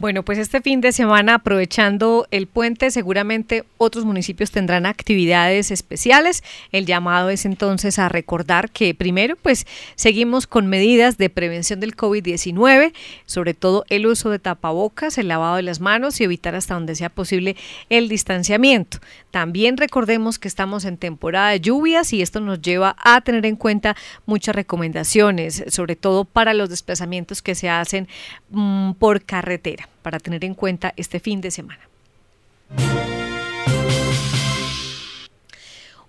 Bueno, pues este fin de semana, aprovechando el puente, seguramente otros municipios tendrán actividades especiales. El llamado es entonces a recordar que primero, pues seguimos con medidas de prevención del COVID-19, sobre todo el uso de tapabocas, el lavado de las manos y evitar hasta donde sea posible el distanciamiento. También recordemos que estamos en temporada de lluvias y esto nos lleva a tener en cuenta muchas recomendaciones, sobre todo para los desplazamientos que se hacen mm, por carretera para tener en cuenta este fin de semana.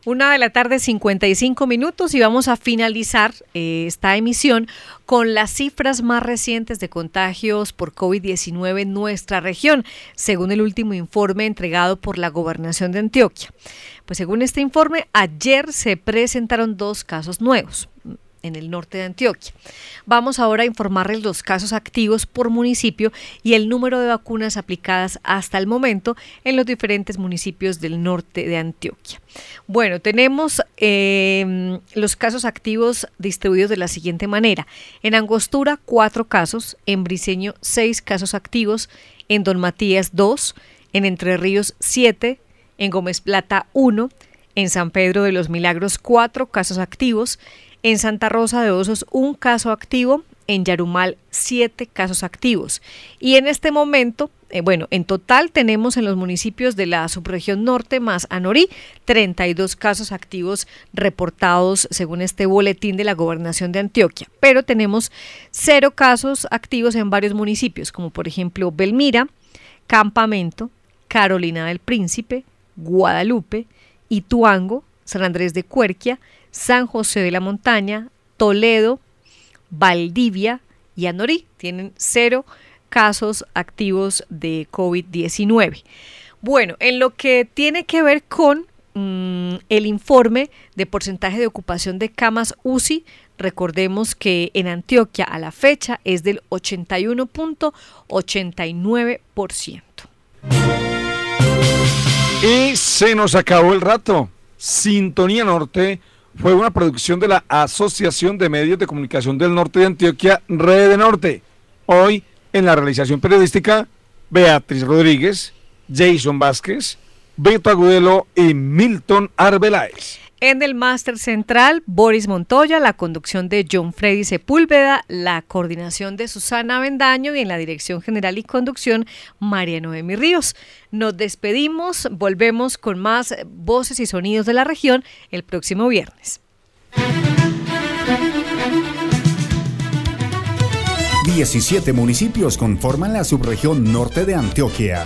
Una de la tarde, 55 minutos, y vamos a finalizar eh, esta emisión con las cifras más recientes de contagios por COVID-19 en nuestra región, según el último informe entregado por la Gobernación de Antioquia. Pues según este informe, ayer se presentaron dos casos nuevos en el norte de Antioquia. Vamos ahora a informarles los casos activos por municipio y el número de vacunas aplicadas hasta el momento en los diferentes municipios del norte de Antioquia. Bueno, tenemos eh, los casos activos distribuidos de la siguiente manera. En Angostura, cuatro casos, en Briseño, seis casos activos, en Don Matías, dos, en Entre Ríos, siete, en Gómez Plata, uno, en San Pedro de los Milagros, cuatro casos activos, en Santa Rosa de Osos, un caso activo, en Yarumal, siete casos activos. Y en este momento, eh, bueno, en total tenemos en los municipios de la subregión norte más Anorí 32 casos activos reportados según este boletín de la gobernación de Antioquia, pero tenemos cero casos activos en varios municipios, como por ejemplo Belmira, Campamento, Carolina del Príncipe, Guadalupe, Ituango, San Andrés de Cuerquia, San José de la Montaña, Toledo, Valdivia y Anorí. Tienen cero casos activos de COVID-19. Bueno, en lo que tiene que ver con mm, el informe de porcentaje de ocupación de camas UCI, recordemos que en Antioquia a la fecha es del 81.89%. Y se nos acabó el rato. Sintonía Norte fue una producción de la Asociación de Medios de Comunicación del Norte de Antioquia, Red de Norte. Hoy, en la realización periodística, Beatriz Rodríguez, Jason Vázquez, Beto Agudelo y Milton Arbeláez. En el máster central, Boris Montoya, la conducción de John Freddy Sepúlveda, la coordinación de Susana Bendaño y en la dirección general y conducción, María Noemi Ríos. Nos despedimos, volvemos con más voces y sonidos de la región el próximo viernes. 17 municipios conforman la subregión norte de Antioquia.